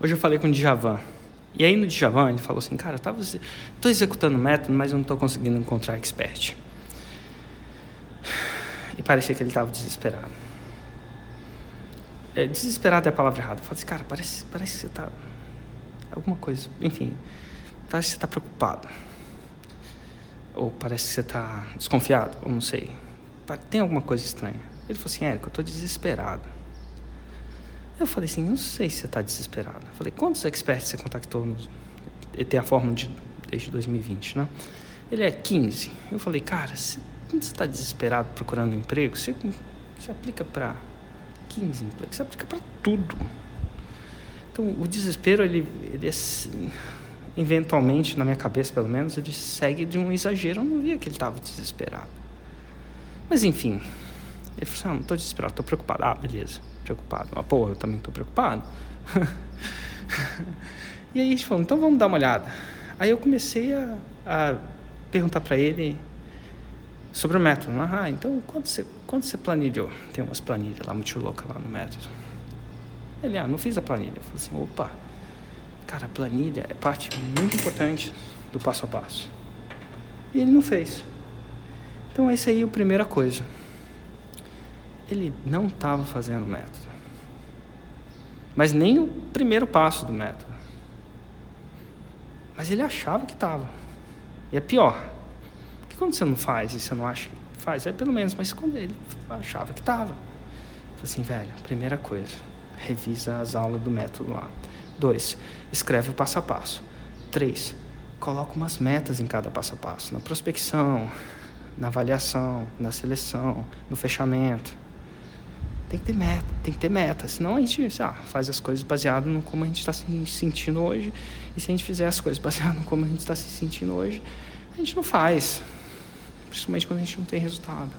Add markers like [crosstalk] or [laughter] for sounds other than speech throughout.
Hoje eu falei com o Djavan. E aí no Djavan ele falou assim, cara, eu tava, tô executando método, mas eu não estou conseguindo encontrar expert. E parecia que ele estava desesperado. É, desesperado é a palavra errada. Eu falei assim, cara, parece, parece que você está alguma coisa, enfim, parece que você está preocupado. Ou parece que você está desconfiado, ou não sei. Tem alguma coisa estranha. Ele falou assim, Érico, eu estou desesperado. Eu falei assim, não sei se você está desesperado. Eu falei, quantos experts você contactou? No... Tem a fórmula de, desde 2020, né? Ele é 15. Eu falei, cara, se, você está desesperado procurando um emprego, você, você aplica para 15 empregos, você aplica para tudo. Então, o desespero, ele, ele é, eventualmente, na minha cabeça pelo menos, ele segue de um exagero. Eu não via que ele estava desesperado. Mas, enfim, ele falou assim, ah, não estou desesperado, estou preocupado. Ah, beleza preocupado. Mas, pô, eu também estou preocupado. [laughs] e aí gente falou, então vamos dar uma olhada. Aí eu comecei a, a perguntar para ele sobre o método. Ah, então quanto você, quanto você planilhou? Tem umas planilhas lá muito loucas lá no método. Ele, ah, não fiz a planilha. Eu falei assim, opa, cara, a planilha é parte muito importante do passo a passo. E ele não fez. Então essa aí é a primeira coisa ele não estava fazendo o método. Mas nem o primeiro passo do método. Mas ele achava que estava. E é pior. Porque quando você não faz e você não acha que faz, é pelo menos, mas quando ele achava que estava. Assim, velho, primeira coisa, revisa as aulas do método lá. Dois, escreve o passo a passo. Três, coloca umas metas em cada passo a passo. Na prospecção, na avaliação, na seleção, no fechamento. Tem que ter meta, tem que ter meta. Senão a gente ah, faz as coisas baseado no como a gente está se sentindo hoje. E se a gente fizer as coisas [laughs] baseado no como a gente está se sentindo hoje, a gente não faz. Principalmente quando a gente não tem resultado.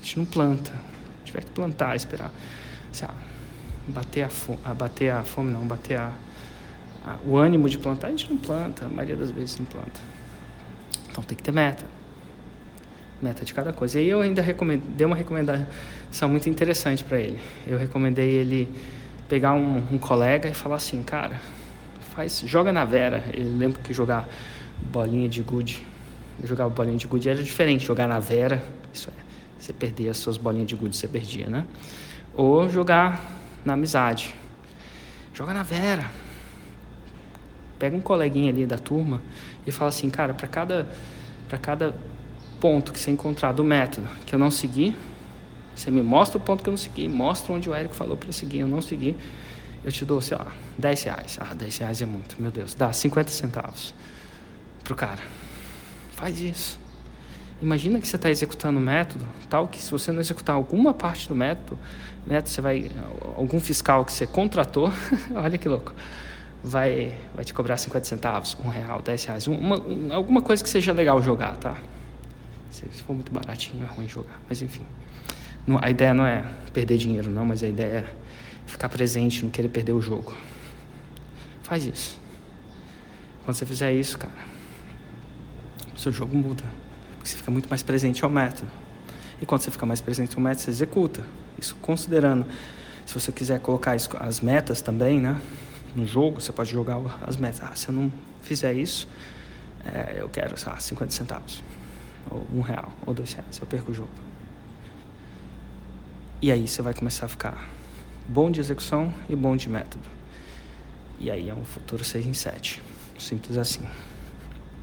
A gente não planta. A gente vai plantar, esperar. Assim, ah, bater a fome, bater a fome não, bater a, a, o ânimo de plantar, a gente não planta. A maioria das vezes não planta. Então tem que ter meta meta de cada coisa. E eu ainda dei uma recomendação muito interessante para ele. Eu recomendei ele pegar um, um, colega e falar assim, cara, faz, joga na Vera. Ele lembra que jogar bolinha de gude, jogar bolinha de gude era diferente. Jogar na Vera, isso é, você perdia as suas bolinhas de gude, você perdia, né? Ou jogar na amizade. Joga na Vera. Pega um coleguinha ali da turma e fala assim, cara, para cada para cada ponto que você encontrar do método que eu não segui, você me mostra o ponto que eu não segui, mostra onde o Érico falou para seguir, eu não segui, eu te dou, sei lá, 10 reais. Ah, 10 reais é muito, meu Deus. Dá 50 centavos pro cara. Faz isso. Imagina que você está executando o método, tal que se você não executar alguma parte do método, método você vai algum fiscal que você contratou, [laughs] olha que louco, vai vai te cobrar 50 centavos, um real, 10 reais, uma, alguma coisa que seja legal jogar, tá? Se for muito baratinho, é ruim jogar. Mas enfim. A ideia não é perder dinheiro, não, mas a ideia é ficar presente, não querer perder o jogo. Faz isso. Quando você fizer isso, cara, o seu jogo muda. Porque você fica muito mais presente ao método. E quando você fica mais presente ao método, você executa. Isso considerando. Se você quiser colocar as metas também, né? No jogo, você pode jogar as metas. Ah, se eu não fizer isso, é, eu quero, sei lá, 50 centavos ou um real, ou dois reais, eu perco o jogo. E aí você vai começar a ficar bom de execução e bom de método. E aí é um futuro 6 em 7. Simples assim.